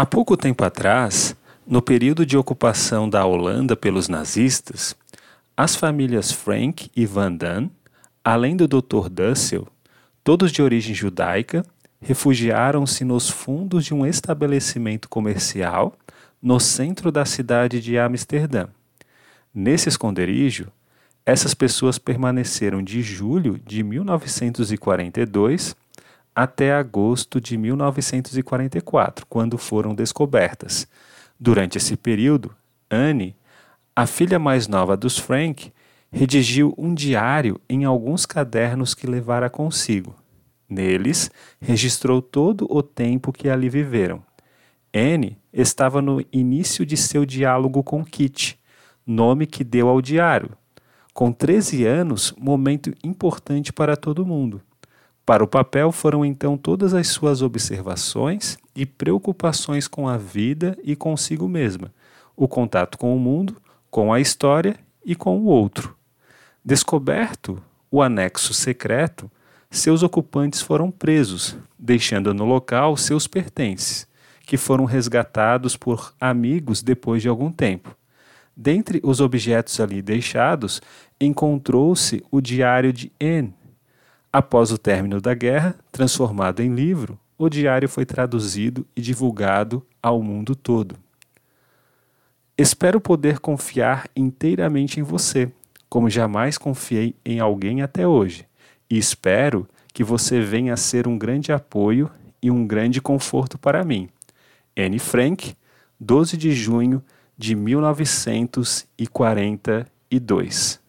Há pouco tempo atrás, no período de ocupação da Holanda pelos nazistas, as famílias Frank e Van Damme, além do Dr. Dussel, todos de origem judaica, refugiaram-se nos fundos de um estabelecimento comercial no centro da cidade de Amsterdã. Nesse esconderijo, essas pessoas permaneceram de julho de 1942 até agosto de 1944, quando foram descobertas. Durante esse período, Anne, a filha mais nova dos Frank, redigiu um diário em alguns cadernos que levara consigo. Neles, registrou todo o tempo que ali viveram. Anne estava no início de seu diálogo com Kit, nome que deu ao diário. Com 13 anos, momento importante para todo mundo. Para o papel foram então todas as suas observações e preocupações com a vida e consigo mesma, o contato com o mundo, com a história e com o outro. Descoberto o anexo secreto, seus ocupantes foram presos, deixando no local seus pertences, que foram resgatados por amigos depois de algum tempo. Dentre os objetos ali deixados, encontrou-se o diário de Anne. Após o término da guerra, transformado em livro, o diário foi traduzido e divulgado ao mundo todo. Espero poder confiar inteiramente em você, como jamais confiei em alguém até hoje e espero que você venha a ser um grande apoio e um grande conforto para mim. Anne Frank, 12 de junho de 1942.